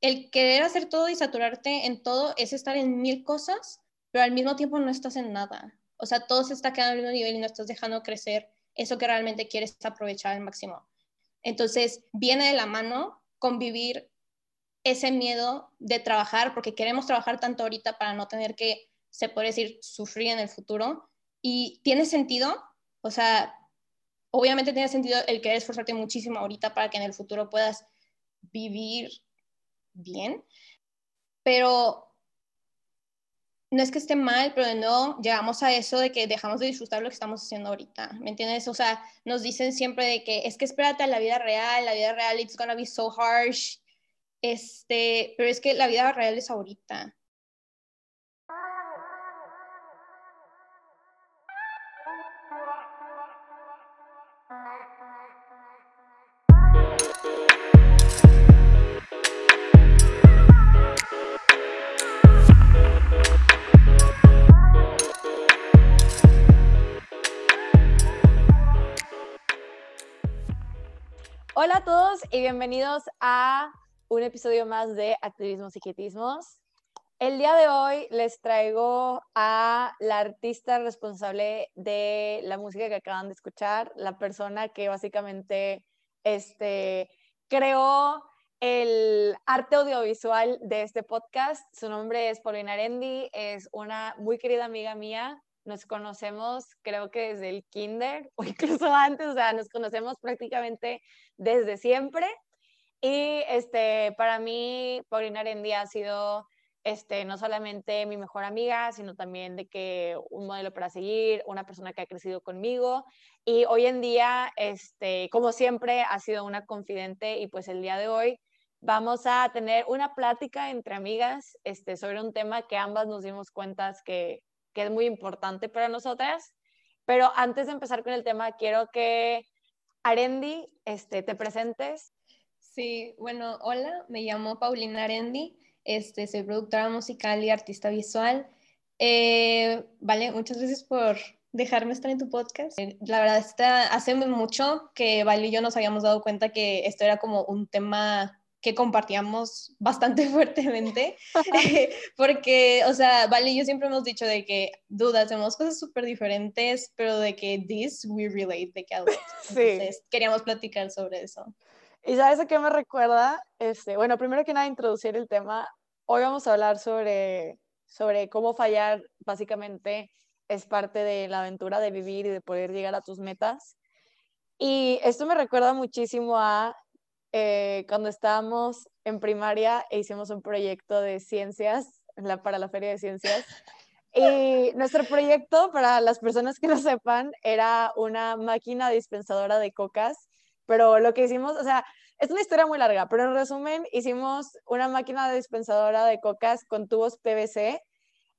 el querer hacer todo y saturarte en todo es estar en mil cosas, pero al mismo tiempo no estás en nada. O sea, todo se está quedando al mismo nivel y no estás dejando crecer eso que realmente quieres aprovechar al máximo. Entonces, viene de la mano convivir ese miedo de trabajar, porque queremos trabajar tanto ahorita para no tener que, se puede decir, sufrir en el futuro. Y tiene sentido, o sea, obviamente tiene sentido el querer esforzarte muchísimo ahorita para que en el futuro puedas vivir bien, pero no es que esté mal, pero nuevo llegamos a eso de que dejamos de disfrutar lo que estamos haciendo ahorita, ¿me entiendes? O sea, nos dicen siempre de que es que espérate a la vida real, la vida real it's gonna be so harsh, este, pero es que la vida real es ahorita. Y bienvenidos a un episodio más de Activismos y Quietismos. El día de hoy les traigo a la artista responsable de la música que acaban de escuchar, la persona que básicamente este, creó el arte audiovisual de este podcast. Su nombre es Paulina Arendi, es una muy querida amiga mía, nos conocemos creo que desde el kinder o incluso antes, o sea, nos conocemos prácticamente desde siempre. Y este, para mí, Paulina Arendi ha sido este, no solamente mi mejor amiga, sino también de que un modelo para seguir, una persona que ha crecido conmigo. Y hoy en día, este, como siempre, ha sido una confidente y pues el día de hoy vamos a tener una plática entre amigas este, sobre un tema que ambas nos dimos cuenta que que es muy importante para nosotras. Pero antes de empezar con el tema, quiero que Arendi este, te presentes. Sí, bueno, hola, me llamo Paulina Arendi, este, soy productora musical y artista visual. Eh, vale, muchas gracias por dejarme estar en tu podcast. Eh, la verdad, está, hace mucho que Vale y yo nos habíamos dado cuenta que esto era como un tema que compartíamos bastante fuertemente, porque, o sea, Vale y yo siempre hemos dicho de que, duda, hacemos cosas súper diferentes, pero de que this we relate, de que a Entonces, queríamos platicar sobre eso. ¿Y sabes a qué me recuerda? Este, bueno, primero que nada, introducir el tema. Hoy vamos a hablar sobre, sobre cómo fallar, básicamente, es parte de la aventura de vivir y de poder llegar a tus metas. Y esto me recuerda muchísimo a eh, cuando estábamos en primaria e hicimos un proyecto de ciencias la, para la Feria de Ciencias. Y nuestro proyecto, para las personas que no sepan, era una máquina dispensadora de cocas, pero lo que hicimos, o sea, es una historia muy larga, pero en resumen, hicimos una máquina dispensadora de cocas con tubos PVC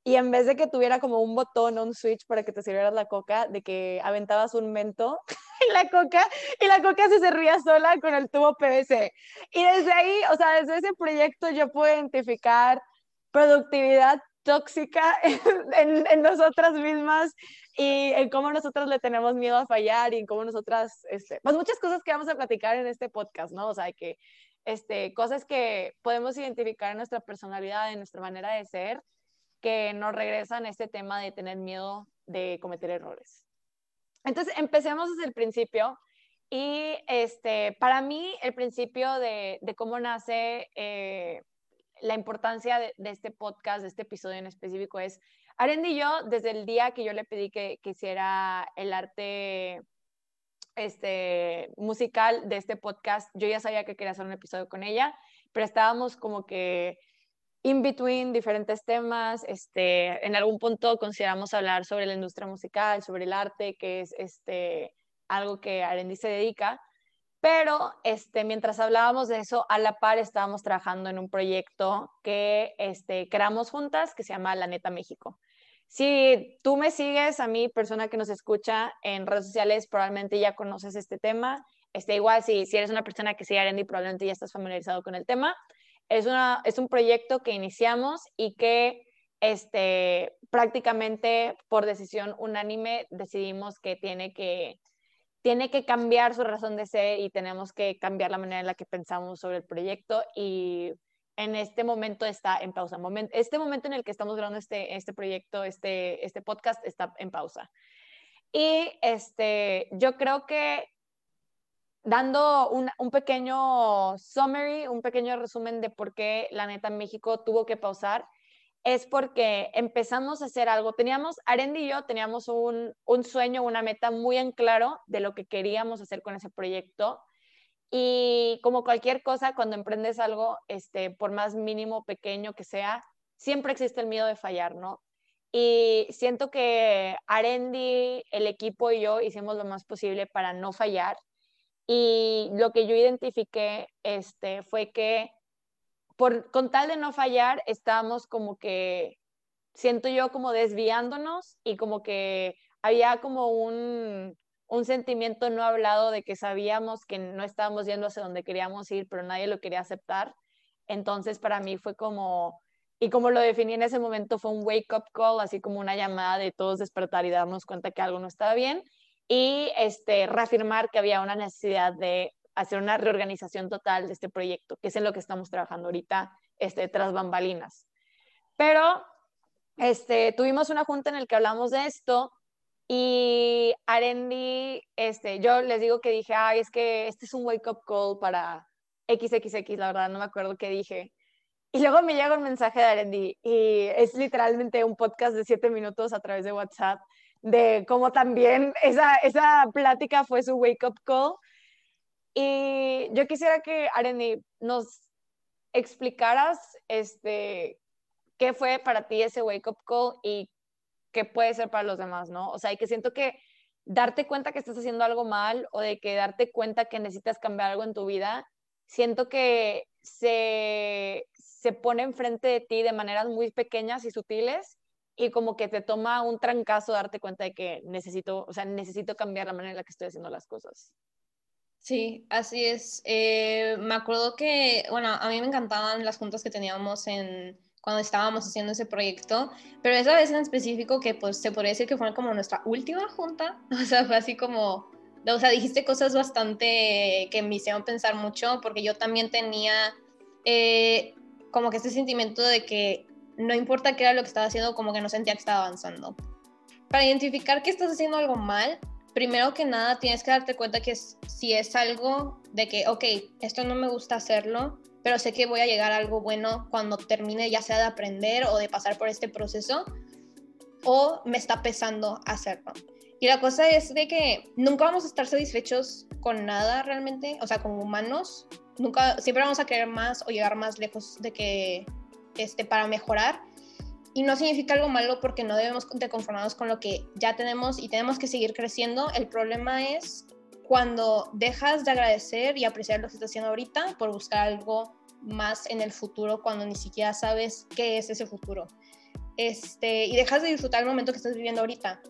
y en vez de que tuviera como un botón o un switch para que te sirvieras la coca, de que aventabas un mento en la coca y la coca se servía sola con el tubo PVC. Y desde ahí, o sea, desde ese proyecto yo puedo identificar productividad tóxica en, en, nosotras mismas y en cómo nosotras le tenemos miedo a fallar y en cómo nosotras, este, pues muchas cosas que vamos a platicar en este podcast, ¿no? O sea, que este, cosas que podemos identificar en nuestra personalidad, en nuestra manera de ser que nos regresan a este tema de tener miedo de cometer errores. Entonces, empecemos desde el principio. Y este, para mí, el principio de, cómo nace eh, la importancia de, este podcast, de este episodio en específico, es Arendi y yo, desde el día que yo le pedí que, que hiciera el arte este, musical de este podcast, yo ya sabía que quería hacer un episodio con ella, pero estábamos como que in between diferentes temas. Este, en algún punto consideramos hablar sobre la industria musical, sobre el arte, que es este, algo que Arendi se dedica. Pero este, mientras hablábamos de eso, a la par estábamos trabajando en un proyecto que este, creamos juntas, que se llama La Neta México. Si tú me sigues, a mí, persona que nos escucha en redes sociales, probablemente ya conoces este tema. Este, igual, si, si eres una persona que sigue a Arendi, probablemente ya estás familiarizado con el tema es, una, es un proyecto que iniciamos y que este, prácticamente por decisión unánime decidimos que tiene que tiene que cambiar su razón de ser y tenemos que cambiar la manera en la que pensamos sobre el proyecto y en este momento está en pausa. este momento en el que estamos grabando este, este proyecto, este, este podcast, está en pausa. Y este, yo creo que dando un, pequeño summary, un pequeño resumen de por qué la neta México tuvo que pausar, es porque empezamos a hacer algo. Teníamos, Arendi y yo teníamos un, un sueño, una meta muy en claro de lo que queríamos hacer con ese proyecto. Y como cualquier cosa, cuando emprendes algo, este, por más mínimo, pequeño que sea, siempre existe el miedo de fallar, ¿no? Y siento que Arendi, el equipo y yo hicimos lo más posible para no fallar. Y lo que yo identifiqué este, fue que por, con tal de no fallar, estábamos como que, siento yo como desviándonos y como que había como un, un sentimiento no hablado de que sabíamos que no estábamos yendo hacia donde queríamos ir, pero nadie lo quería aceptar. Entonces para mí fue como, y como lo definí en ese momento, fue un wake up call, así como una llamada de todos despertar y darnos cuenta que algo no estaba bien y este, reafirmar que había una necesidad de hacer una reorganización total de este proyecto, que es en lo que estamos trabajando ahorita este, tras bambalinas. Pero este, tuvimos una junta en la que hablamos de esto y Arendi, este, yo les digo que dije, ay, es que este es un wake-up call para XXX, la verdad, no me acuerdo qué dije. Y luego me llega un mensaje de Arendi y es literalmente un podcast de siete minutos a través de WhatsApp de cómo también esa, esa plática fue su wake-up call. Y yo quisiera que Arendi nos explicaras este, qué fue para ti ese wake-up call y qué puede ser para los demás, ¿no? O sea, y que siento que darte cuenta que estás haciendo algo mal o de que darte cuenta que necesitas cambiar algo en tu vida, siento que se, se pone enfrente de ti de maneras muy pequeñas y sutiles y como que te toma un trancazo darte cuenta de que necesito, o sea, necesito cambiar la manera en la que estoy haciendo las cosas. Sí, así es. Eh, me acuerdo que, bueno, a mí me encantaban las juntas que teníamos en cuando estábamos haciendo ese proyecto, pero esa vez en específico que pues se podría decir que fue como nuestra última junta, o sea, fue así como, o sea, dijiste cosas bastante que me hicieron pensar mucho, porque yo también tenía eh, como que este sentimiento de que no importa qué era lo que estaba haciendo, como que no sentía que estaba avanzando. Para identificar que estás haciendo algo mal, primero que nada tienes que darte cuenta que si es algo de que, ok, esto no me gusta hacerlo, pero sé que voy a llegar a algo bueno cuando termine ya sea de aprender o de pasar por este proceso, o me está pesando hacerlo. Y la cosa es de que nunca vamos a estar satisfechos con nada realmente, o sea, como humanos, nunca, siempre vamos a querer más o llegar más lejos de que este, para mejorar. Y no significa algo malo porque no debemos de conformarnos con lo que ya tenemos y tenemos que seguir creciendo. El problema es cuando dejas de agradecer y apreciar lo que estás haciendo ahorita por buscar algo más en el futuro cuando ni siquiera sabes qué es ese futuro. Este, y dejas de disfrutar el momento que estás viviendo ahorita.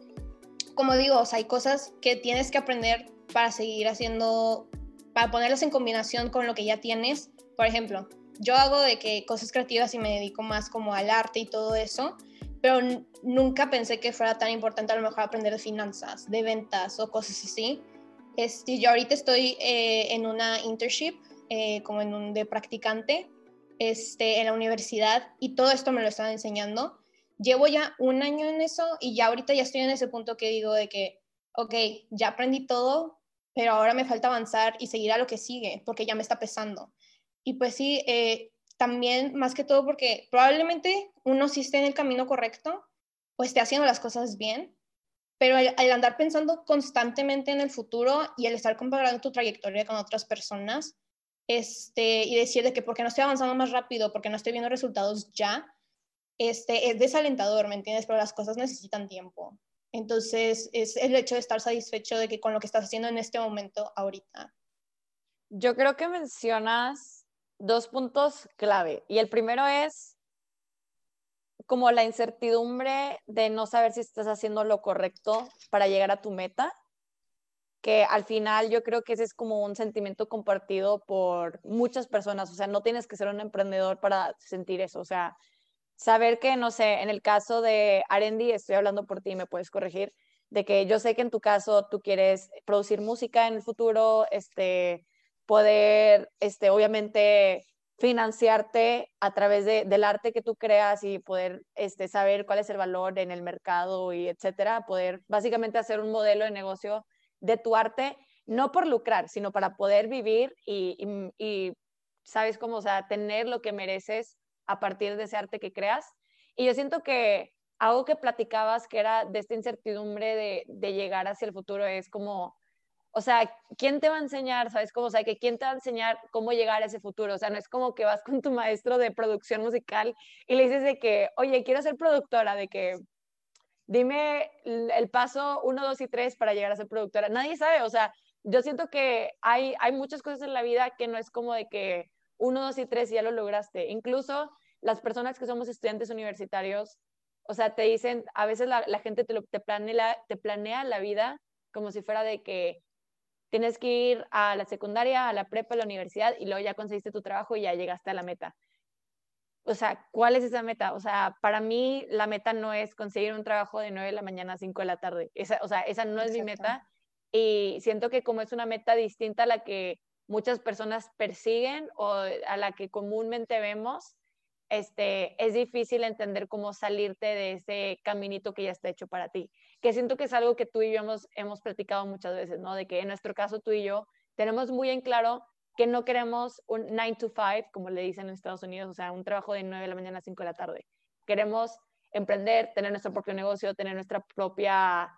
Como digo, hay cosas que tienes que aprender para seguir haciendo, para ponerlas en combinación con lo que ya tienes. Por ejemplo, yo hago de que cosas creativas y me dedico más como al arte y todo eso, pero nunca pensé que fuera tan importante a lo mejor aprender de finanzas, de ventas o cosas así. Este, yo ahorita estoy eh, en una internship, eh, como en un de practicante, este, en la universidad y todo esto me lo están enseñando. Llevo ya un año en eso y ya ahorita ya estoy en ese punto que digo de que, ok, ya aprendí todo, pero ahora me falta avanzar y seguir a lo que sigue, porque ya me está pesando. Y pues sí, eh, también más que todo porque probablemente uno sí esté en el camino correcto o esté haciendo las cosas bien, pero el, andar pensando constantemente en el futuro y el estar comparando tu trayectoria con otras personas este, y decir de que porque no estoy avanzando más rápido, porque no estoy viendo resultados ya, este, es desalentador, ¿me entiendes? Pero las cosas necesitan tiempo. Entonces, es el hecho de estar satisfecho de que con lo que estás haciendo en este momento, ahorita. Yo creo que mencionas dos puntos clave. Y el primero es como la incertidumbre de no saber si estás haciendo lo correcto para llegar a tu meta, que al final yo creo que ese es como un sentimiento compartido por muchas personas, o sea, no tienes que ser un emprendedor para sentir eso, o sea, saber que, no sé, en el caso de Arendi, estoy hablando por ti, me puedes corregir, de que yo sé que en tu caso tú quieres producir música en el futuro, este, poder, este, obviamente, financiarte a través de, del arte que tú creas y poder este, saber cuál es el valor en el mercado y etcétera, poder básicamente hacer un modelo de negocio de tu arte, no por lucrar, sino para poder vivir y, y, sabes cómo, o sea, tener lo que mereces a partir de ese arte que creas. Y yo siento que algo que platicabas que era de esta incertidumbre de, de llegar hacia el futuro es como o sea, ¿quién te va a enseñar? ¿Sabes cómo? O sea, que quién te va a enseñar cómo llegar a ese futuro. O sea, no es como que vas con tu maestro de producción musical y le dices de que, oye, quiero ser productora, de que dime el paso uno, dos y tres para llegar a ser productora. Nadie sabe, o sea, yo siento que hay, hay muchas cosas en la vida que no es como de que uno, dos y tres ya lo lograste. Incluso las personas que somos estudiantes universitarios, o sea, te dicen, a veces la, gente te, te, planea, te planea la vida como si fuera de que tienes que ir a la secundaria, a la prepa, a la universidad y luego ya conseguiste tu trabajo y ya llegaste a la meta. O sea, ¿cuál es esa meta? O sea, para mí la meta no es conseguir un trabajo de 9 de la mañana a 5 de la tarde. Esa, o sea, esa no es mi meta. Y siento que como es una meta distinta a la que muchas personas persiguen o a la que comúnmente vemos, este, es difícil entender cómo salirte de ese caminito que ya está hecho para ti. Que siento que es algo que tú y yo hemos, hemos platicado muchas veces, ¿no? De que en nuestro caso tú y yo tenemos muy en claro que no queremos un 9 to 5, como le dicen en Estados Unidos, o sea, un trabajo de 9 de la mañana a 5 de la tarde. Queremos emprender, tener nuestro propio negocio, tener nuestra propia,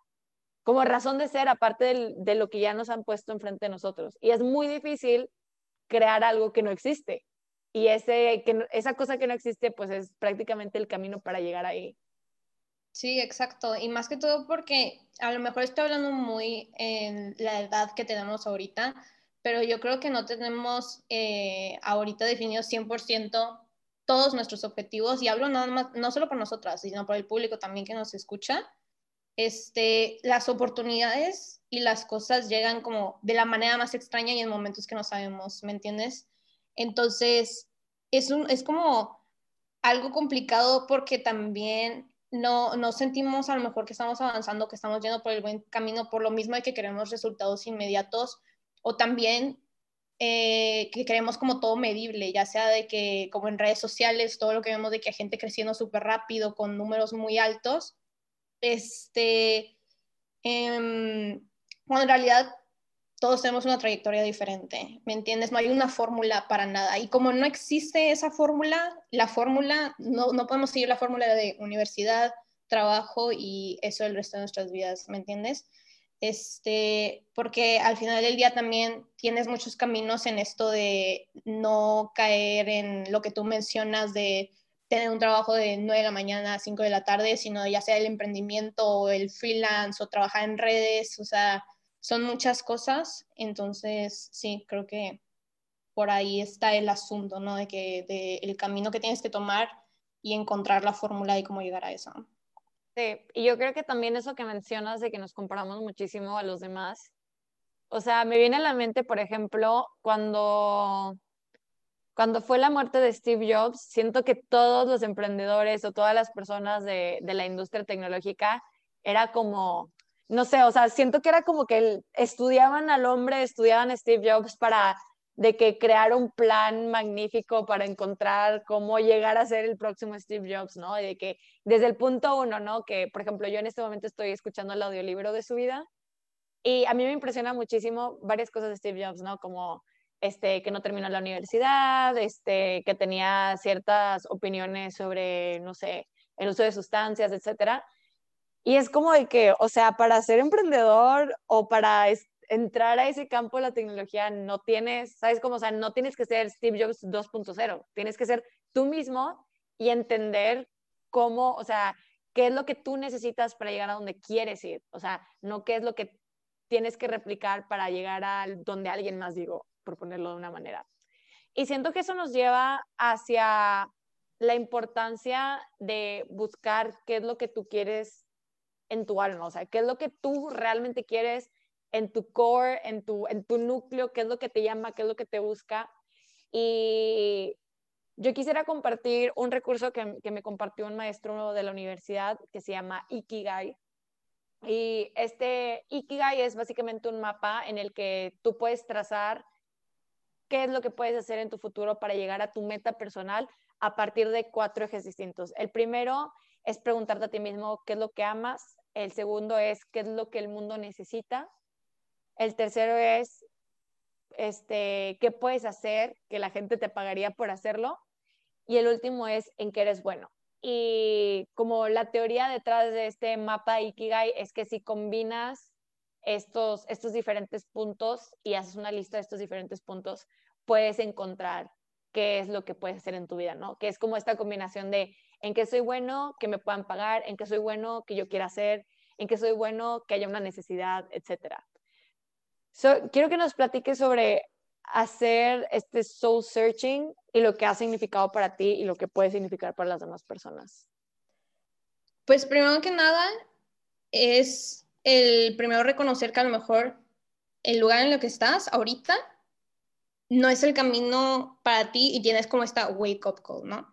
como razón de ser, aparte de, lo que ya nos han puesto enfrente de nosotros. Y es muy difícil crear algo que no existe y ese, que, esa cosa que no existe, pues es prácticamente el camino para llegar ahí. Sí, exacto. Y más que todo porque a lo mejor estoy hablando muy en la edad que tenemos ahorita, pero yo creo que no tenemos eh, ahorita definidos 100% todos nuestros objetivos y hablo nada más, no solo por nosotras, sino por el público también que nos escucha. Este, las oportunidades y las cosas llegan como de la manera más extraña y en momentos que no sabemos, ¿me entiendes? Entonces, es, un, es como algo complicado porque también no, no sentimos a lo mejor que estamos avanzando, que estamos yendo por el buen camino, por lo mismo de que queremos resultados inmediatos o también eh, que queremos como todo medible, ya sea de que como en redes sociales, todo lo que vemos de que hay gente creciendo súper rápido con números muy altos, este, eh, bueno, en realidad todos tenemos una trayectoria diferente, ¿me entiendes? No hay una fórmula para nada. Y como no existe esa fórmula, la fórmula, no, no podemos seguir la fórmula de universidad, trabajo y eso el resto de nuestras vidas, ¿me entiendes? Este, porque al final del día también tienes muchos caminos en esto de no caer en lo que tú mencionas de tener un trabajo de 9 de la mañana a 5 de la tarde, sino ya sea el emprendimiento o el freelance o trabajar en redes, o sea, son muchas cosas, entonces sí, creo que por ahí está el asunto, ¿no? De que de el camino que tienes que tomar y encontrar la fórmula y cómo llegar a eso. Sí, y yo creo que también eso que mencionas de que nos comparamos muchísimo a los demás. O sea, me viene a la mente, por ejemplo, cuando cuando fue la muerte de Steve Jobs, siento que todos los emprendedores o todas las personas de, de la industria tecnológica era como, no sé, o sea, siento que era como que estudiaban al hombre, estudiaban a Steve Jobs para de que crear un plan magnífico para encontrar cómo llegar a ser el próximo Steve Jobs, ¿no? Y de que desde el punto uno, ¿no? Que, por ejemplo, yo en este momento estoy escuchando el audiolibro de su vida y a mí me impresiona muchísimo varias cosas de Steve Jobs, ¿no? Como este, que no terminó la universidad, este, que tenía ciertas opiniones sobre, no sé, el uso de sustancias, etcétera. Y es como de que, o sea, para ser emprendedor o para entrar a ese campo de la tecnología, no tienes, ¿sabes cómo? O sea, no tienes que ser Steve Jobs 2.0, tienes que ser tú mismo y entender cómo, o sea, qué es lo que tú necesitas para llegar a donde quieres ir, o sea, no qué es lo que tienes que replicar para llegar a donde alguien más digo, por ponerlo de una manera. Y siento que eso nos lleva hacia la importancia de buscar qué es lo que tú quieres en tu alma, o sea, qué es lo que tú realmente quieres en tu core, en tu, en tu núcleo, qué es lo que te llama, qué es lo que te busca. Y yo quisiera compartir un recurso que, que me compartió un maestro de la universidad que se llama Ikigai. Y este Ikigai es básicamente un mapa en el que tú puedes trazar qué es lo que puedes hacer en tu futuro para llegar a tu meta personal a partir de cuatro ejes distintos. El primero es preguntarte a ti mismo qué es lo que amas. El segundo es qué es lo que el mundo necesita. El tercero es este, qué puedes hacer que la gente te pagaría por hacerlo. Y el último es en qué eres bueno. Y como la teoría detrás de este mapa Ikigai es que si combinas estos, estos diferentes puntos y haces una lista de estos diferentes puntos, puedes encontrar qué es lo que puedes hacer en tu vida, ¿no? Que es como esta combinación de en qué soy bueno, que me puedan pagar, en qué soy bueno, que yo quiera hacer, en qué soy bueno, que haya una necesidad, etcétera. quiero que nos platiques sobre hacer este soul searching y lo que ha significado para ti y lo que puede significar para las demás personas. Pues primero que nada es el primero reconocer que a lo mejor el lugar en el que estás ahorita no es el camino para ti y tienes como esta wake up call, ¿no?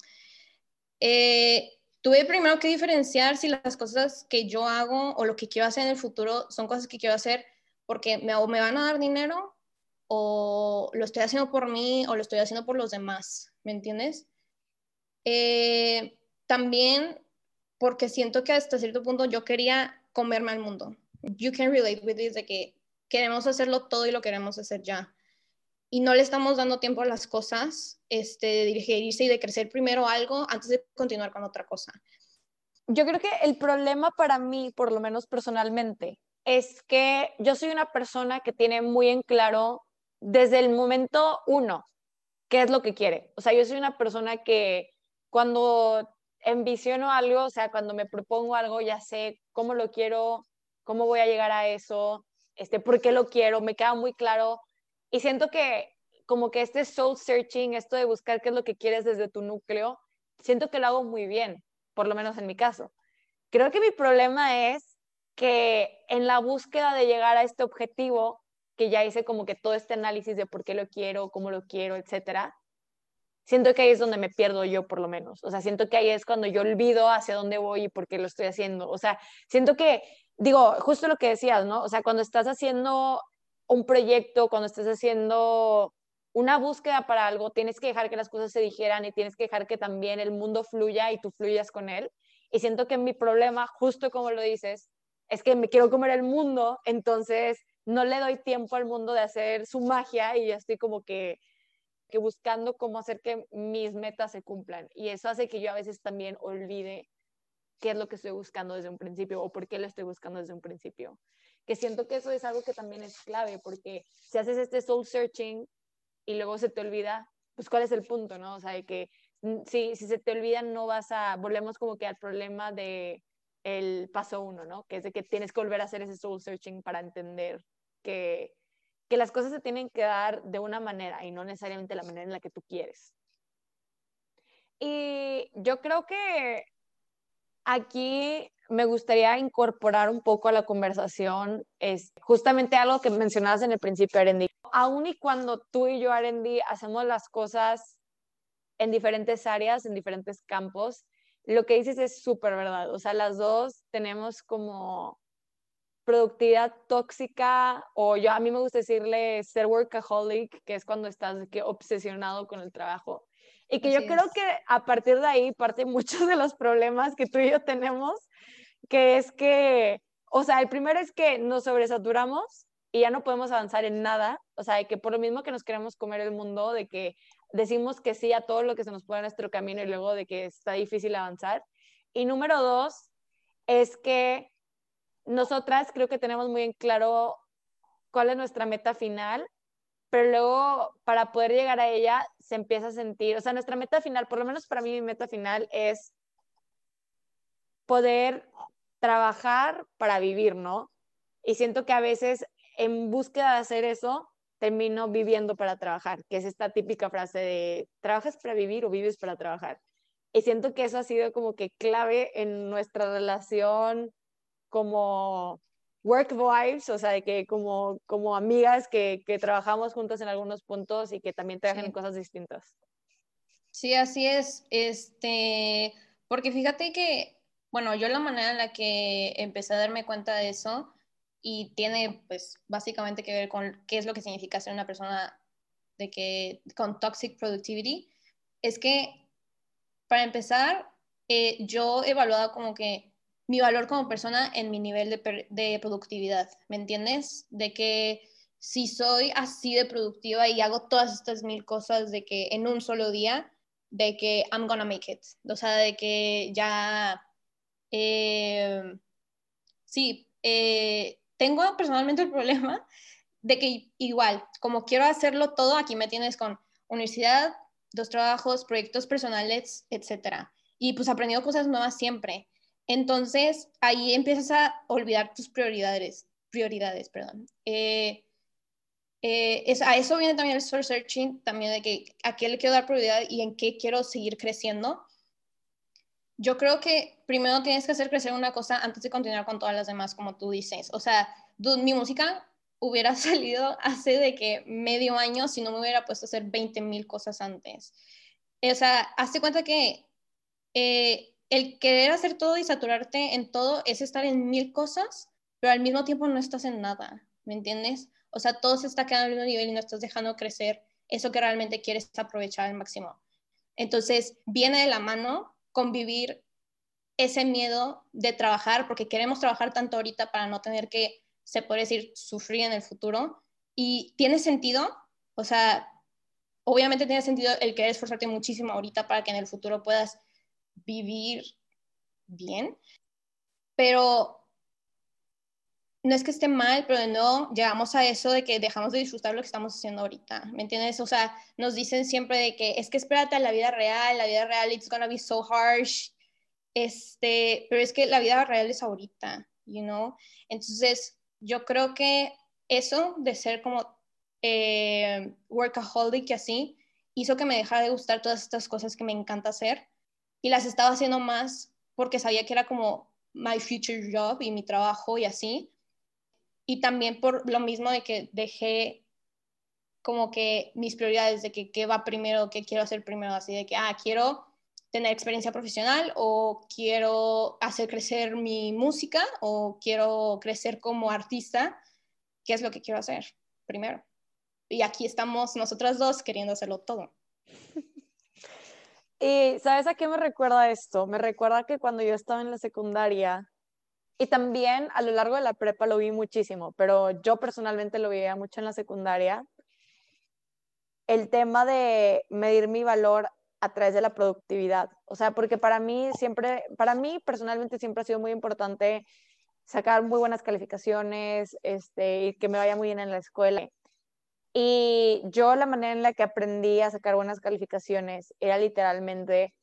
Eh, tuve primero que diferenciar si las cosas que yo hago o lo que quiero hacer en el futuro son cosas que quiero hacer porque me, o me van a dar dinero o lo estoy haciendo por mí o lo estoy haciendo por los demás, ¿me entiendes? Eh, también porque siento que hasta cierto punto yo quería comerme al mundo. You can relate with this de que queremos hacerlo todo y lo queremos hacer ya. Y no le estamos dando tiempo a las cosas este, de dirigirse y de crecer primero algo antes de continuar con otra cosa. Yo creo que el problema para mí, por lo menos personalmente, es que yo soy una persona que tiene muy en claro desde el momento uno, qué es lo que quiere. O sea, yo soy una persona que cuando envisiono algo, o sea, cuando me propongo algo, ya sé cómo lo quiero, cómo voy a llegar a eso, este, por qué lo quiero, me queda muy claro. Y siento que como que este soul searching, esto de buscar qué es lo que quieres desde tu núcleo, siento que lo hago muy bien, por lo menos en mi caso. Creo que mi problema es que en la búsqueda de llegar a este objetivo, que ya hice como que todo este análisis de por qué lo quiero, cómo lo quiero, etcétera, siento que ahí es donde me pierdo yo por lo menos. O sea, siento que ahí es cuando yo olvido hacia dónde voy y por qué lo estoy haciendo. O sea, siento que, digo, justo lo que decías, ¿no? O sea, cuando estás haciendo un proyecto, cuando estás haciendo una búsqueda para algo, tienes que dejar que las cosas se dijeran y tienes que dejar que también el mundo fluya y tú fluyas con él. Y siento que mi problema, justo como lo dices, es que me quiero comer el mundo, entonces no le doy tiempo al mundo de hacer su magia y ya estoy como que, que buscando cómo hacer que mis metas se cumplan. Y eso hace que yo a veces también olvide qué es lo que estoy buscando desde un principio o por qué lo estoy buscando desde un principio. Que siento que eso es algo que también es clave, porque si haces este soul searching y luego se te olvida, pues cuál es el punto, ¿no? O sea, de que mm, si, si se te olvida no vas a, volvemos como que al problema de el paso uno, ¿no? Que es de que tienes que volver a hacer ese soul searching para entender que, que las cosas se tienen que dar de una manera y no necesariamente la manera en la que tú quieres. Y yo creo que aquí me gustaría incorporar un poco a la conversación es justamente algo que mencionabas en el principio, Arendi. Aún y cuando tú y yo, Arendi, hacemos las cosas en diferentes áreas, en diferentes campos, lo que dices es súper verdad. O sea, las dos tenemos como productividad tóxica o yo a mí me gusta decirle ser workaholic, que es cuando estás que obsesionado con el trabajo. Y que yo creo que a partir de ahí parte muchos de los problemas que tú y yo tenemos, que es que, o sea, el primero es que nos sobresaturamos y ya no podemos avanzar en nada, o sea, que por lo mismo que nos queremos comer el mundo, de que decimos que sí a todo lo que se nos pone en nuestro camino y luego de que está difícil avanzar. Y número dos es que nosotras creo que tenemos muy en claro cuál es nuestra meta final, pero luego para poder llegar a ella se empieza a sentir, o sea, nuestra meta final, por lo menos para mí mi meta final es poder trabajar para vivir, ¿no? Y siento que a veces en búsqueda de hacer eso, termino viviendo para trabajar, que es esta típica frase de, ¿trabajas para vivir o vives para trabajar? Y siento que eso ha sido como que clave en nuestra relación como work vibes, o sea, de que como, como amigas que, que trabajamos juntas en algunos puntos y que también trabajan en cosas distintas. Sí, así es. Este, porque fíjate que, bueno, yo la manera en la que empecé a darme cuenta de eso y tiene, pues, básicamente que ver con qué es lo que significa ser una persona de que con toxic productivity, es que para empezar, eh, yo he evaluado como que mi valor como persona en mi nivel de, de productividad, ¿me entiendes? De que si soy así de productiva y hago todas estas mil cosas de que en un solo día, de que I'm gonna make it, o sea, de que ya, eh, sí, eh, tengo personalmente el problema de que igual, como quiero hacerlo todo, aquí me tienes con universidad, dos trabajos, proyectos personales, etcétera. Y pues aprendiendo cosas nuevas siempre. Entonces, ahí empiezas a olvidar tus prioridades, prioridades, perdón. Eh, eh, es, a eso viene también el source searching, también de que a qué le quiero dar prioridad y en qué quiero seguir creciendo. Yo creo que primero tienes que hacer crecer una cosa antes de continuar con todas las demás, como tú dices. O sea, mi música hubiera salido hace de que medio año si no me hubiera puesto a hacer 20 mil cosas antes. O sea, hazte cuenta que eh, el querer hacer todo y saturarte en todo es estar en mil cosas, pero al mismo tiempo no estás en nada, ¿me entiendes? O sea, todo se está quedando al mismo nivel y no estás dejando crecer eso que realmente quieres aprovechar al máximo. Entonces, viene de la mano convivir ese miedo de trabajar, porque queremos trabajar tanto ahorita para no tener que, se puede decir, sufrir en el futuro. Y tiene sentido, o sea, obviamente tiene sentido el querer esforzarte muchísimo ahorita para que en el futuro puedas vivir bien, pero no es que esté mal, pero no llegamos a eso de que dejamos de disfrutar lo que estamos haciendo ahorita, ¿me entiendes? O sea, nos dicen siempre de que es que espérate a la vida real, la vida real it's gonna be so harsh, este, pero es que la vida real es ahorita, you know? Entonces, yo creo que eso de ser como eh, workaholic y así, hizo que me dejara de gustar todas estas cosas que me encanta hacer y las estaba haciendo más porque sabía que era como my future job y mi trabajo y así, y también por lo mismo de que dejé como que mis prioridades de que qué va primero, qué quiero hacer primero, así de que, ah, quiero tener experiencia profesional o quiero hacer crecer mi música o quiero crecer como artista, ¿qué es lo que quiero hacer primero? Y aquí estamos nosotras dos queriendo hacerlo todo. Y ¿sabes a qué me recuerda esto? Me recuerda que cuando yo estaba en la secundaria, y también a lo largo de la prepa lo vi muchísimo, pero yo personalmente lo veía mucho en la secundaria. El tema de medir mi valor a través de la productividad. O sea, porque para mí siempre, para mí personalmente siempre ha sido muy importante sacar muy buenas calificaciones, este, y que me vaya muy bien en la escuela. Y yo la manera en la que aprendí a sacar buenas calificaciones era literalmente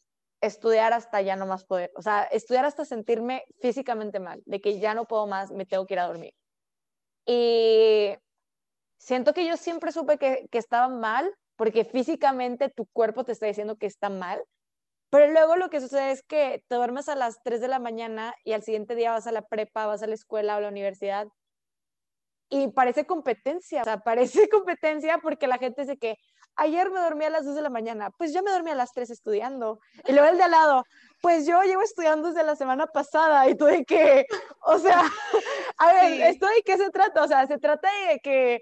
estudiar hasta ya no más poder, o sea, estudiar hasta sentirme físicamente mal, de que ya no puedo más, me tengo que ir a dormir. Y siento que yo siempre supe que, que estaba mal, porque físicamente tu cuerpo te está diciendo que está mal, pero luego lo que sucede es que te duermes a las 3 de la mañana y al siguiente día vas a la prepa, vas a la escuela o a la universidad y parece competencia, o sea, parece competencia porque la gente dice que ayer me dormí a las 2 de la mañana, pues yo me dormí a las 3 estudiando. Y luego el de al lado, pues yo llevo estudiando desde la semana pasada y tú de que, o sea, a ver, ¿esto de qué se trata? O sea, se trata de que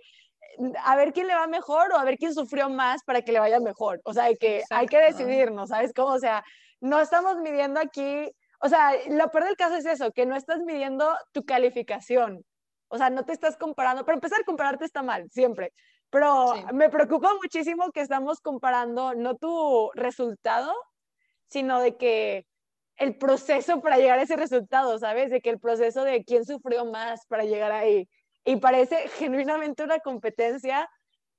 a ver quién le va mejor o a ver quién sufrió más para que le vaya mejor. O sea, de que hay que decidirnos, ¿sabes cómo? O sea, no estamos midiendo aquí, o sea, lo peor del caso es eso, que no estás midiendo tu calificación. O sea, no te estás comparando. Para empezar, compararte está mal, siempre. Pero me preocupa muchísimo que estamos comparando no tu resultado, sino de que el proceso para llegar a ese resultado, ¿sabes? De que el proceso de quién sufrió más para llegar ahí. Y parece genuinamente una competencia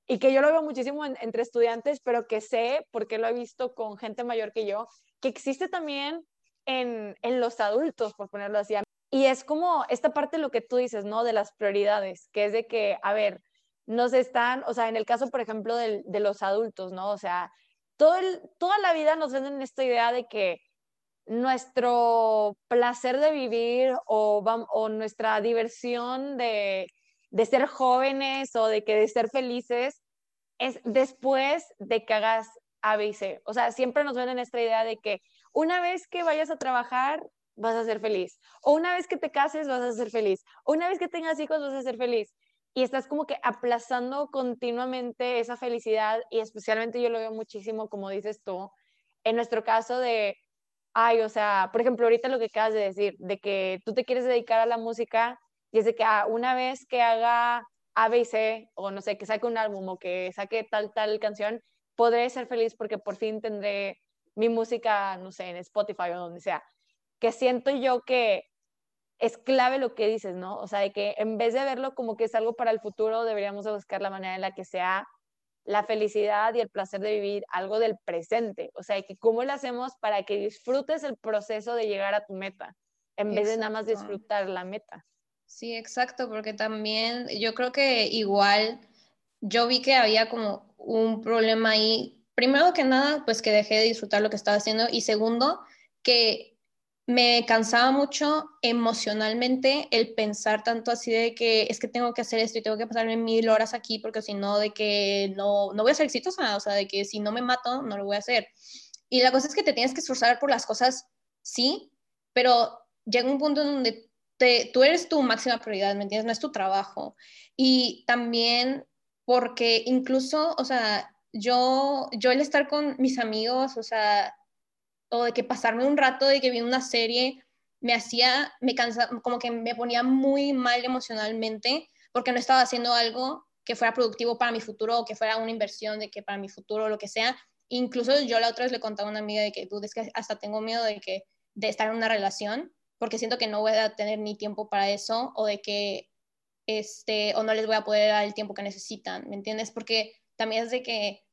y que yo lo veo muchísimo entre estudiantes, pero que sé, porque lo he visto con gente mayor que yo, que existe también en, en los adultos, por ponerlo así. Y es como esta parte de lo que tú dices, ¿no? De las prioridades, que es de que, a ver, nos están, o sea, en el caso, por ejemplo, de, de los adultos, ¿no? O sea, todo toda la vida nos venden esta idea de que nuestro placer de vivir o, o nuestra diversión de, de ser jóvenes o de que de ser felices es después de que hagas A, B y C. O sea, siempre nos venden esta idea de que una vez que vayas a trabajar, vas a ser feliz. O una vez que te cases, vas a ser feliz. O una vez que tengas hijos, vas a ser feliz. Y estás como que aplazando continuamente esa felicidad y especialmente yo lo veo muchísimo, como dices tú, en nuestro caso de, ay, o sea, por ejemplo, ahorita lo que acabas de decir, de que tú te quieres dedicar a la música y es de que ah, una vez que haga A, B y C, o no sé, que saque un álbum o que saque tal, tal canción, podré ser feliz porque por fin tendré mi música, no sé, en Spotify o donde sea. Que siento yo que es clave lo que dices, ¿no? O sea, de que en vez de verlo como que es algo para el futuro, deberíamos buscar la manera en la que sea la felicidad y el placer de vivir algo del presente. O sea, que cómo lo hacemos para que disfrutes el proceso de llegar a tu meta, en vez de nada más disfrutar la meta. Sí, exacto, porque también yo creo que igual yo vi que había como un problema ahí. Primero que nada, pues que dejé de disfrutar lo que estaba haciendo y segundo, que me cansaba mucho emocionalmente el pensar tanto así de que es que tengo que hacer esto y tengo que pasarme mil horas aquí porque si no, de que no, no voy a ser exitosa, o sea, de que si no me mato, no lo voy a hacer. Y la cosa es que te tienes que esforzar por las cosas, sí, pero llega un punto donde te, tú eres tu máxima prioridad, ¿me entiendes? No es tu trabajo. Y también porque incluso, o sea, yo, yo el estar con mis amigos, o sea, o de que pasarme un rato de que vi una serie me hacía, me cansa, como que me ponía muy mal emocionalmente porque no estaba haciendo algo que fuera productivo para mi futuro o que fuera una inversión de que para mi futuro o lo que sea. Incluso yo la otra vez le contaba a una amiga de que tú, es que hasta tengo miedo de que de estar en una relación porque siento que no voy a tener ni tiempo para eso o de que este o no les voy a poder dar el tiempo que necesitan, ¿me entiendes? Porque también es de que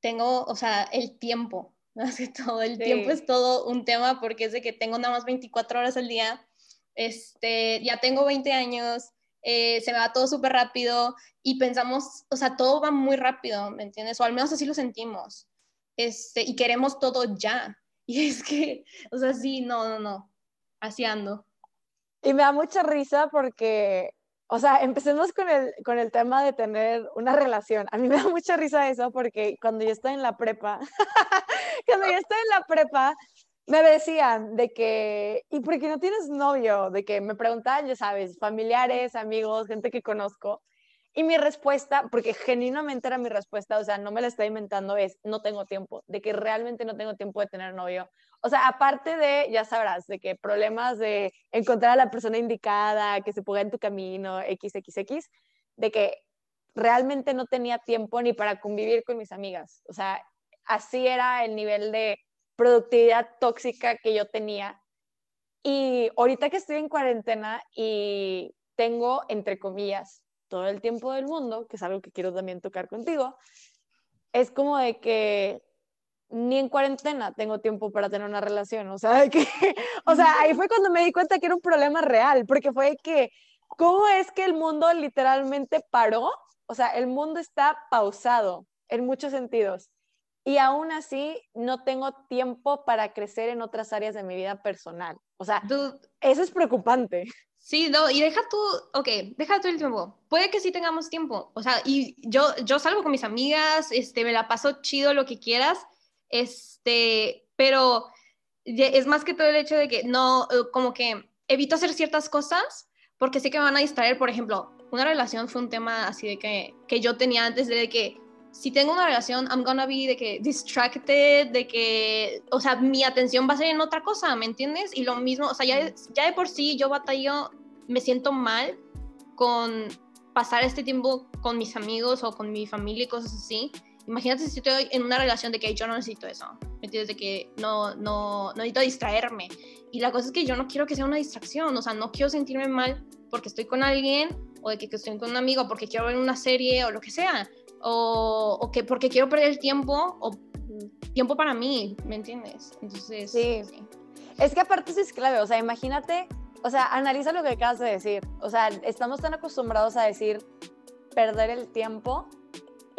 tengo, o sea, el tiempo, más que todo el tiempo es todo un tema porque es de que tengo nada más 24 horas al día, este, ya tengo 20 años, eh, se me va todo súper rápido y pensamos, o sea, todo va muy rápido, ¿me entiendes? O al menos así lo sentimos, este, y queremos todo ya. Y es que, o sea, sí, no, no, no, así ando. Y me da mucha risa porque o sea, empecemos con el, con el tema de tener una relación. A mí me da mucha risa eso porque cuando yo estaba en la prepa, cuando yo estaba en la prepa, me decían de que, ¿y por qué no tienes novio? De que me preguntaban, ya sabes, familiares, amigos, gente que conozco. Y mi respuesta, porque genuinamente era mi respuesta, o sea, no me la estoy inventando, es no tengo tiempo, de que realmente no tengo tiempo de tener novio. O sea, aparte de, ya sabrás, de que problemas de encontrar a la persona indicada, que se ponga en tu camino, XXX, de que realmente no tenía tiempo ni para convivir con mis amigas. O sea, así era el nivel de productividad tóxica que yo tenía. Y ahorita que estoy en cuarentena y tengo, entre comillas, todo el tiempo del mundo, que es algo que quiero también tocar contigo, es como de que ni en cuarentena tengo tiempo para tener una relación, o sea, que, o sea, ahí fue cuando me di cuenta que era un problema real, porque fue que, ¿cómo es que el mundo literalmente paró? O sea, el mundo está pausado en muchos sentidos. Y aún así no tengo tiempo para crecer en otras áreas de mi vida personal. O sea, eso es preocupante. Sí, no, y deja tú, ok, deja tú el tiempo. Puede que sí tengamos tiempo. O sea, y yo, yo salgo con mis amigas, este, me la paso chido, lo que quieras, este, pero es más que todo el hecho de que no, eh, como que evito hacer ciertas cosas porque sé que me van a distraer. Por ejemplo, una relación fue un tema así de que, que yo tenía antes de que si tengo una relación, I'm gonna be de que distracted, de que, o sea, mi atención va a ser en otra cosa, ¿me entiendes? Y lo mismo, o sea, ya, ya de por sí yo batallo, me siento mal con pasar este tiempo con mis amigos o con mi familia y cosas así. Imagínate si estoy en una relación de que yo no necesito eso, ¿me entiendes? De que no, no, no necesito distraerme. Y la cosa es que yo no quiero que sea una distracción, o sea, no quiero sentirme mal porque estoy con alguien o de que, estoy con un amigo porque quiero ver una serie o lo que sea, o, o que porque quiero perder el tiempo o tiempo para mí, ¿me entiendes? Entonces, sí. Es que aparte sí es clave, o sea, imagínate, o sea, analiza lo que acabas de decir, o sea, estamos tan acostumbrados a decir perder el tiempo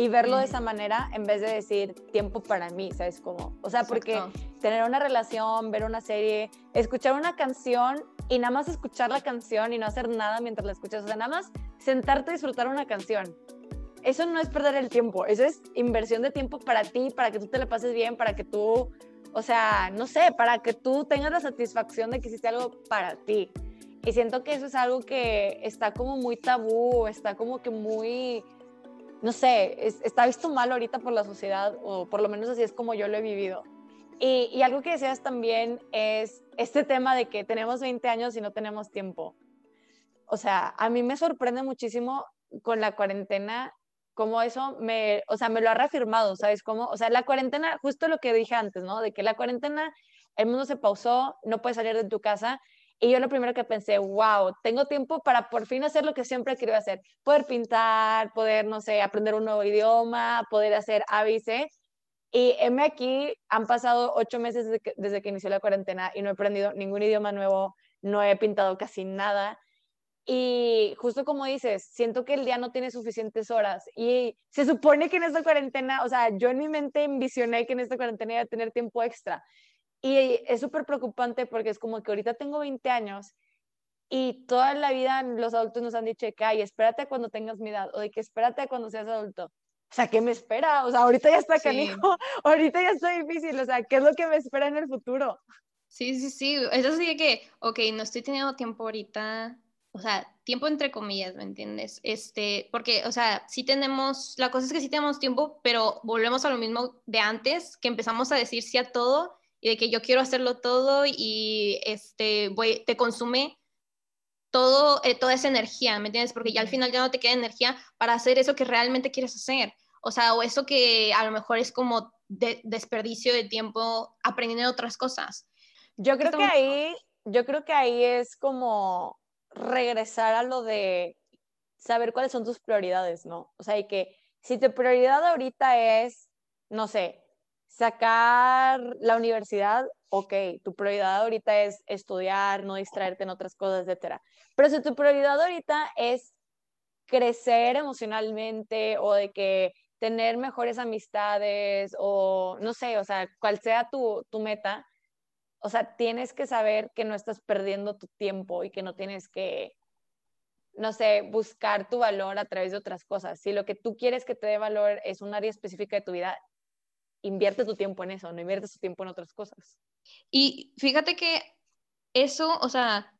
y verlo de esa manera en vez de decir tiempo para mí, ¿sabes cómo? O sea, porque tener una relación, ver una serie, escuchar una canción y nada más escuchar la canción y no hacer nada mientras la escuchas, o sea, nada más sentarte y disfrutar una canción. Eso no es perder el tiempo, eso es inversión de tiempo para ti, para que tú te la pases bien, para que tú, o sea, no sé, para que tú tengas la satisfacción de que hiciste algo para ti. Y siento que eso es algo que está como muy tabú, está como que muy, no sé, está visto mal ahorita por la sociedad, o por lo menos así es como yo lo he vivido. Y, y, algo que decías también es este tema de que tenemos 20 años y no tenemos tiempo. O sea, a mí me sorprende muchísimo con la cuarentena cómo eso me, o sea, me lo ha reafirmado, ¿sabes cómo? O sea, la cuarentena, justo lo que dije antes, ¿no? De que la cuarentena, el mundo se pausó, no puedes salir de tu casa y yo lo primero que pensé, wow, tengo tiempo para por fin hacer lo que siempre quería hacer. Poder pintar, poder, no sé, aprender un nuevo idioma, poder hacer ABC. Y M aquí han pasado ocho meses desde que, desde que inició la cuarentena y no he aprendido ningún idioma nuevo, no he pintado casi nada. Y justo como dices, siento que el día no tiene suficientes horas y se supone que en esta cuarentena, o sea, yo en mi mente envisioné que en esta cuarentena iba a tener tiempo extra. Y es súper preocupante porque es como que ahorita tengo 20 años y toda la vida los adultos nos han dicho que, ay, espérate cuando tengas mi edad o de que espérate cuando seas adulto. O sea, ¿qué me espera? O sea, ahorita ya está canijo, ahorita ya está difícil, o sea, ¿qué es lo que me espera en el futuro? Sí, sí, sí, eso sí que, ok, no estoy teniendo tiempo ahorita, o sea, tiempo entre comillas, ¿me entiendes? Este, porque, o sea, sí tenemos, la cosa es que sí tenemos tiempo, pero volvemos a lo mismo de antes, que empezamos a decir sí a todo y de que yo quiero hacerlo todo y este, voy, te consume todo, eh, toda esa energía, ¿me entiendes? Porque ya al final ya no te queda energía para hacer eso que realmente quieres hacer. O sea, o eso que a lo mejor es como desperdicio de tiempo aprendiendo otras cosas. Yo creo que ahí, yo creo que ahí es como regresar a lo de saber cuáles son tus prioridades, ¿no? O sea, y que si tu prioridad ahorita es, no sé, sacar la universidad, ok, tu prioridad ahorita es estudiar, no distraerte en otras cosas, etcétera. Pero si tu prioridad ahorita es crecer emocionalmente o de que tener mejores amistades o no sé, o sea, cual sea tu, tu meta, o sea, tienes que saber que no estás perdiendo tu tiempo y que no tienes que, no sé, buscar tu valor a través de otras cosas. Si lo que tú quieres que te dé valor es un área específica de tu vida, invierte tu tiempo en eso, no inviertes tu tiempo en otras cosas. Y fíjate que eso, o sea,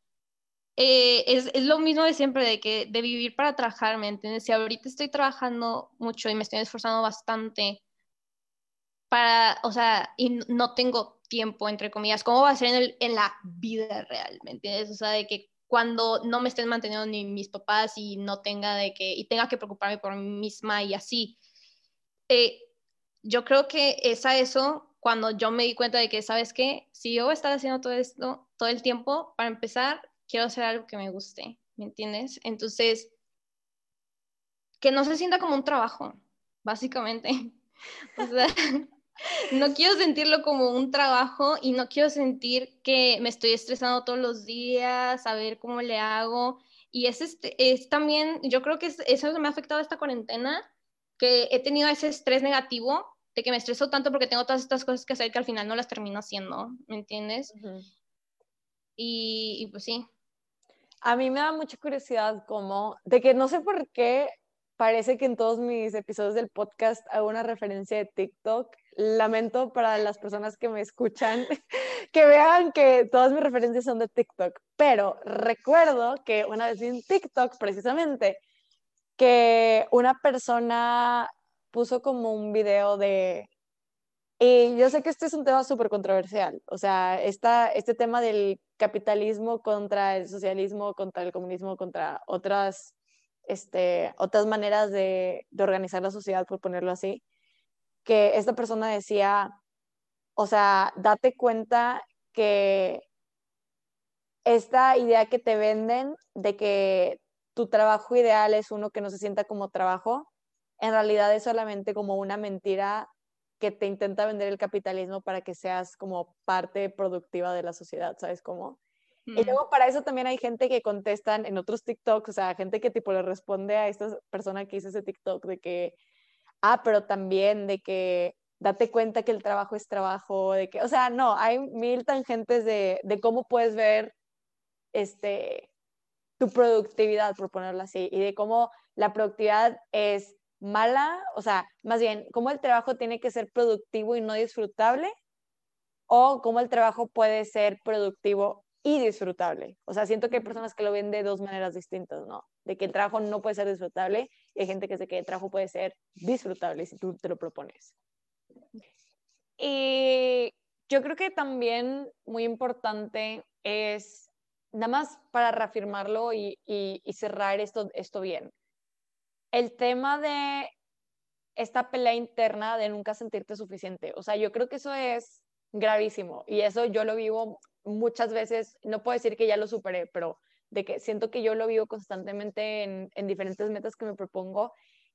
eh, es, es, lo mismo de siempre, de que de vivir para trabajar, ¿me entiendes? Si ahorita estoy trabajando mucho y me estoy esforzando bastante para, o sea, y no tengo tiempo, entre comillas, ¿cómo va a ser en, el, en la vida real? ¿Me entiendes? O sea, de que cuando no me estén manteniendo ni mis papás y no tenga de que, y tenga que preocuparme por mí misma y así. Eh, yo creo que es a eso cuando yo me di cuenta de que, ¿sabes qué? Si yo voy a estar haciendo todo esto todo el tiempo, para empezar, quiero hacer algo que me guste, ¿me entiendes? Entonces, que no se sienta como un trabajo, básicamente. O sea, no quiero sentirlo como un trabajo y no quiero sentir que me estoy estresando todos los días, a ver cómo le hago. Y es, este, es también, yo creo que es, eso me ha afectado esta cuarentena, que he tenido ese estrés negativo de que me estreso tanto porque tengo todas estas cosas que hacer que al final no las termino haciendo, ¿me entiendes? y, y, pues sí. A mí me da mucha curiosidad como, de que no sé por qué parece que en todos mis episodios del podcast hago una referencia de TikTok. Lamento para las personas que me escuchan que vean que todas mis referencias son de TikTok, pero recuerdo que una vez vi en TikTok precisamente que una persona puso como un video de... Y yo sé que este es un tema súper controversial, o sea, esta, este tema del capitalismo contra el socialismo, contra el comunismo, contra otras, este, otras maneras de, de organizar la sociedad, por ponerlo así, que esta persona decía, o sea, date cuenta que esta idea que te venden de que tu trabajo ideal es uno que no se sienta como trabajo, en realidad es solamente como una mentira que te intenta vender el capitalismo para que seas como parte productiva de la sociedad, ¿sabes cómo? Y luego para eso también hay gente que contestan en otros TikToks, o sea, gente que tipo le responde a esta persona que hizo ese TikTok de que, ah, pero también de que date cuenta que el trabajo es trabajo, de que, o sea, no, hay mil tangentes de, de cómo puedes ver este, tu productividad, por ponerlo así, y de cómo la productividad es mala, o sea, más bien, cómo el trabajo tiene que ser productivo y no disfrutable, o cómo el trabajo puede ser productivo y disfrutable. O sea, siento que hay personas que lo ven de dos maneras distintas, ¿no? De que el trabajo no puede ser disfrutable y hay gente que dice que el trabajo puede ser disfrutable si tú te lo propones. Y yo creo que también muy importante es, nada más para reafirmarlo y, y cerrar esto, esto bien, el tema de esta pelea interna de nunca sentirte suficiente. O sea, yo creo que eso es gravísimo y eso yo lo vivo muchas veces, no puedo decir que ya lo superé, pero de que siento que yo lo vivo constantemente en, en diferentes metas que me propongo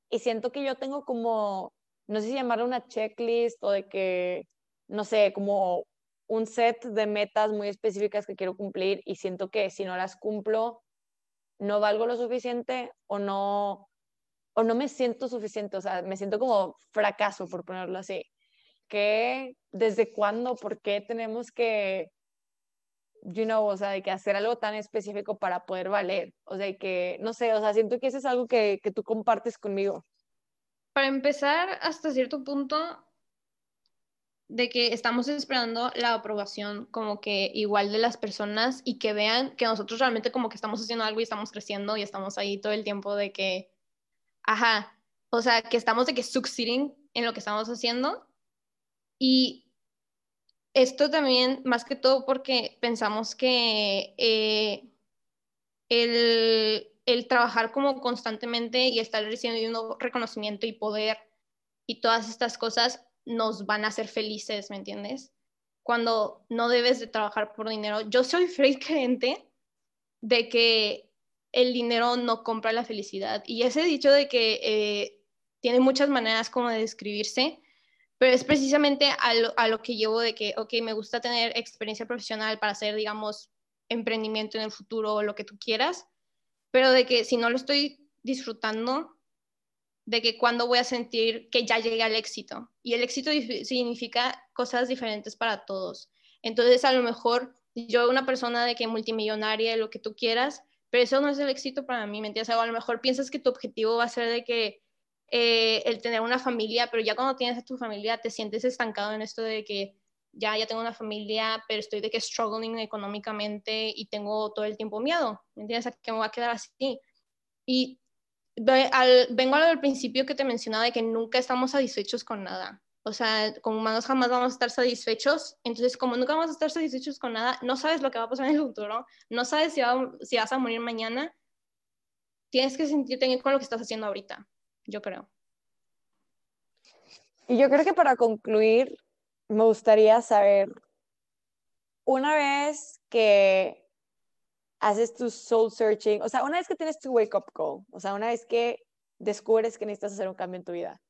y siento que yo tengo como, no sé si llamarlo una checklist o de que, no sé, como un set de metas muy específicas que quiero cumplir y siento que si no las cumplo, no valgo lo suficiente o no, o no me siento suficiente, o sea, me siento como fracaso, por ponerlo así. ¿Qué, desde cuándo, por qué tenemos que you know, o sea, de que hacer algo tan específico para poder valer, o sea, que, no sé, o sea, siento que eso es algo que, que tú compartes conmigo. Para empezar, hasta cierto punto, de que estamos esperando la aprobación como que igual de las personas y que vean que nosotros realmente como que estamos haciendo algo y estamos creciendo y estamos ahí todo el tiempo de que, ajá, o sea, que estamos de que succeeding en lo que estamos haciendo. Y esto también, más que todo, porque pensamos que eh, el, trabajar como constantemente y estar recibiendo reconocimiento y poder y todas estas cosas nos van a hacer felices, ¿me entiendes? Cuando no debes de trabajar por dinero. Yo soy creyente de que el dinero no compra la felicidad. Y ese dicho de que eh, tiene muchas maneras como de describirse, pero es precisamente a lo, que llevo de que, ok, me gusta tener experiencia profesional para hacer, digamos, emprendimiento en el futuro o lo que tú quieras, pero de que si no lo estoy disfrutando, de que cuando voy a sentir que ya llegué al éxito. Y el éxito significa cosas diferentes para todos. Entonces, a lo mejor yo, una persona de que multimillonaria, lo que tú quieras, pero eso no es el éxito para mí, ¿me entiendes? O a lo mejor piensas que tu objetivo va a ser de que eh, el tener una familia, pero ya cuando tienes a tu familia te sientes estancado en esto de que ya, ya tengo una familia, pero estoy de que struggling económicamente y tengo todo el tiempo miedo, ¿me entiendes? que me va a quedar así. Y al, vengo a lo del principio que te mencionaba de que nunca estamos satisfechos con nada. O sea, como humanos jamás vamos a estar satisfechos. Entonces, como nunca vamos a estar satisfechos con nada, no sabes lo que va a pasar en el futuro, no sabes si, si vas a morir mañana. Tienes que sentirte bien con lo que estás haciendo ahorita yo creo. Y yo creo que para concluir, me gustaría saber, una vez que haces tu soul searching, o sea, una vez que tienes tu wake up call, o sea, una vez que descubres que necesitas hacer un cambio en tu vida,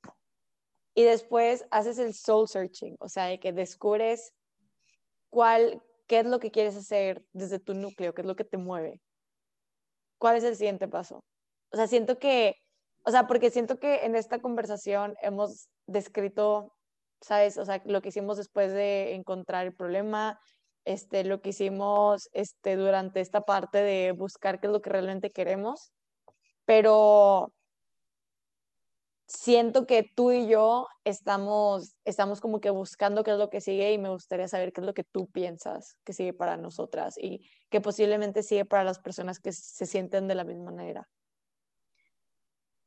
y después haces el soul searching, o sea, de que descubres cuál, qué es lo que quieres hacer desde tu núcleo, qué es lo que te mueve. ¿Cuál es el siguiente paso? O sea, siento que o sea, porque siento que en esta conversación hemos descrito, ¿sabes? O sea, lo que hicimos después de encontrar el problema, este, lo que hicimos este, durante esta parte de buscar qué es lo que realmente queremos, pero siento que tú y yo estamos, estamos como que buscando qué es lo que sigue y me gustaría saber qué es lo que tú piensas que sigue para nosotras y que posiblemente sigue para las personas que se sienten de la misma manera.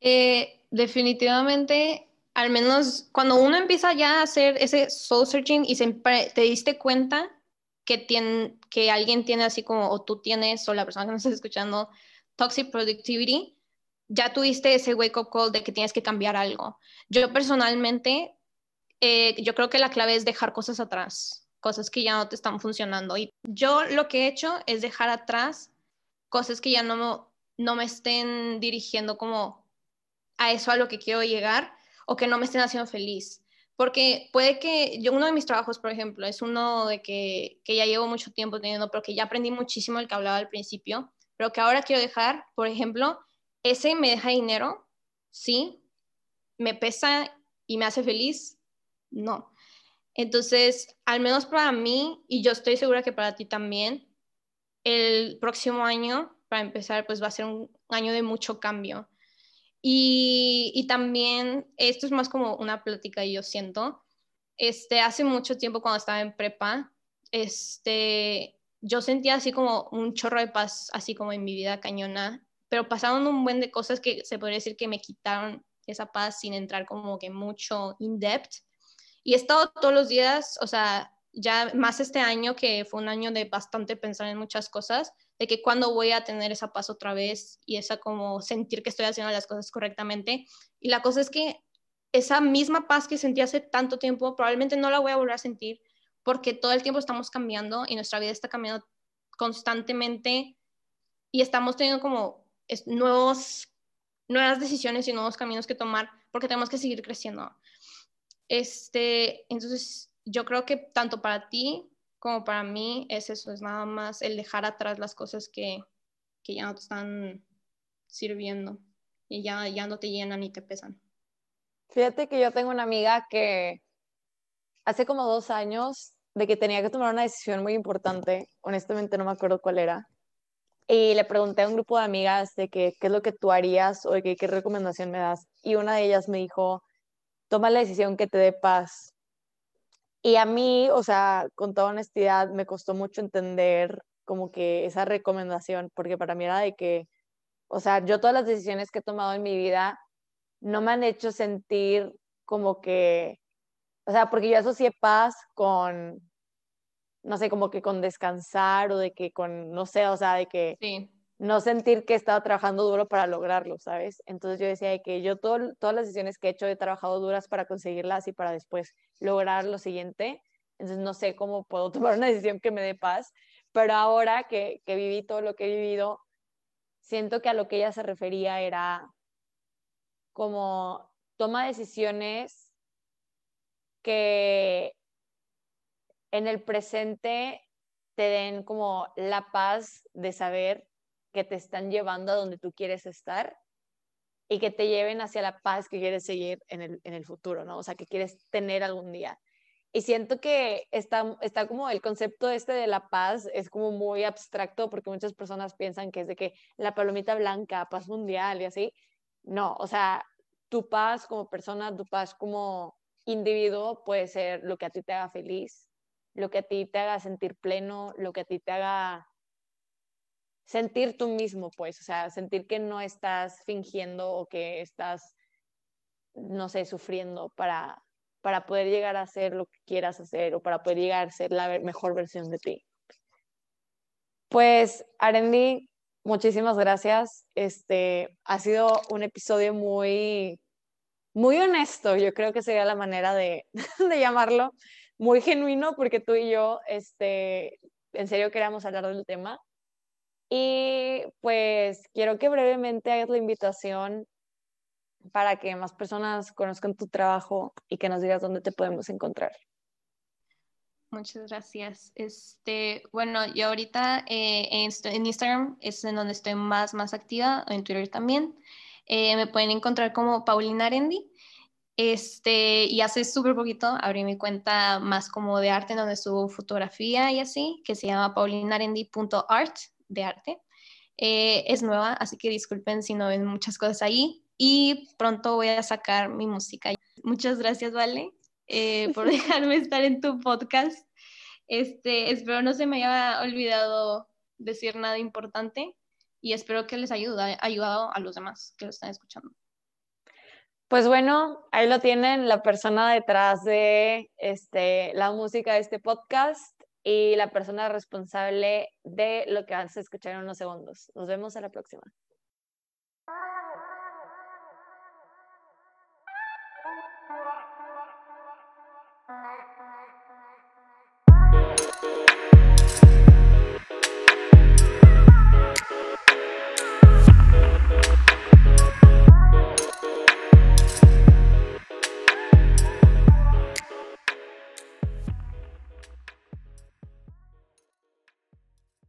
Eh, definitivamente, al menos cuando uno empieza ya a hacer ese soul searching y te diste cuenta que, que alguien tiene así como, o tú tienes, o la persona que nos está escuchando, toxic productivity, ya tuviste ese wake up call de que tienes que cambiar algo. Yo personalmente, eh, yo creo que la clave es dejar cosas atrás, cosas que ya no te están funcionando. Y yo lo que he hecho es dejar atrás cosas que ya no, no me estén dirigiendo como a eso a lo que quiero llegar o que no me estén haciendo feliz. Porque puede que yo, uno de mis trabajos, por ejemplo, es uno de que, que ya llevo mucho tiempo teniendo, pero que ya aprendí muchísimo el que hablaba al principio, pero que ahora quiero dejar, por ejemplo, ese me deja dinero, sí, me pesa y me hace feliz, no. Entonces, al menos para mí, y yo estoy segura que para ti también, el próximo año, para empezar, pues va a ser un año de mucho cambio. Y, también, esto es más como una plática, yo siento, este, hace mucho tiempo cuando estaba en prepa, este, yo sentía así como un chorro de paz, así como en mi vida cañona, pero pasaron un buen de cosas que se podría decir que me quitaron esa paz sin entrar como que mucho in depth. Y he estado todos los días, o sea, ya más este año que fue un año de bastante pensar en muchas cosas, de que cuando voy a tener esa paz otra vez y esa como sentir que estoy haciendo las cosas correctamente. Y la cosa es que esa misma paz que sentí hace tanto tiempo, probablemente no la voy a volver a sentir porque todo el tiempo estamos cambiando y nuestra vida está cambiando constantemente y estamos teniendo como nuevos, nuevas decisiones y nuevos caminos que tomar porque tenemos que seguir creciendo. Este, entonces, yo creo que tanto para ti como para mí es eso, es nada más el dejar atrás las cosas que, que ya no te están sirviendo y ya, ya no te llenan ni te pesan. Fíjate que yo tengo una amiga que hace como dos años de que tenía que tomar una decisión muy importante, honestamente no me acuerdo cuál era, y le pregunté a un grupo de amigas de que, qué es lo que tú harías o de qué recomendación me das, y una de ellas me dijo, toma la decisión que te dé paz. Y a mí, o sea, con toda honestidad, me costó mucho entender como que esa recomendación, porque para mí era de que, o sea, yo todas las decisiones que he tomado en mi vida no me han hecho sentir como que, o sea, porque yo asocié paz con, no sé, como que con descansar o de que con, no sé, o sea, de que no sentir que estaba trabajando duro para lograrlo, ¿sabes? Entonces yo decía de que yo todo, todas las decisiones que he hecho he trabajado duras para conseguirlas y para después lograr lo siguiente. Entonces no sé cómo puedo tomar una decisión que me dé paz, pero ahora que, que viví todo lo que he vivido, siento que a lo que ella se refería era como toma decisiones que en el presente te den como la paz de saber que te están llevando a donde tú quieres estar y que te lleven hacia la paz que quieres seguir en el, en el futuro, ¿no? O sea, que quieres tener algún día. Y siento que está, está como el concepto este de la paz es como muy abstracto porque muchas personas piensan que es de que la palomita blanca, paz mundial y así. No, o sea, tu paz como persona, tu paz como individuo puede ser lo que a ti te haga feliz, lo que a ti te haga sentir pleno, lo que a ti te haga sentir tú mismo, pues, o sea, sentir que no estás fingiendo o que estás, no sé, sufriendo para, para poder llegar a hacer lo que quieras hacer o para poder llegar a ser la mejor versión de ti. Pues, Arendi, muchísimas gracias. Este ha sido un episodio muy, muy honesto, yo creo que sería la manera de, de llamarlo muy genuino porque tú y yo, este, en serio queríamos hablar del tema. Y pues quiero que brevemente hagas la invitación para que más personas conozcan tu trabajo y que nos digas dónde te podemos encontrar. Muchas gracias. Este, bueno, yo ahorita eh, en, Instagram es en donde estoy más, más activa, en Twitter también. Eh, me pueden encontrar como Paulina Arendi. Este, y hace súper poquito abrí mi cuenta más como de arte, en donde subo fotografía y así, que se llama paulinarendi.art, de arte. Eh, es nueva, así que disculpen si no ven muchas cosas ahí. Y pronto voy a sacar mi música. Muchas gracias, Vale, eh, por dejarme estar en tu podcast. Este, espero no se me haya olvidado decir nada importante y espero que les haya ayudado a los demás que lo están escuchando. Pues bueno, ahí lo tienen, la persona detrás de este, la música de este podcast y la persona responsable de lo que vas a escuchar en unos segundos. Nos vemos a la próxima.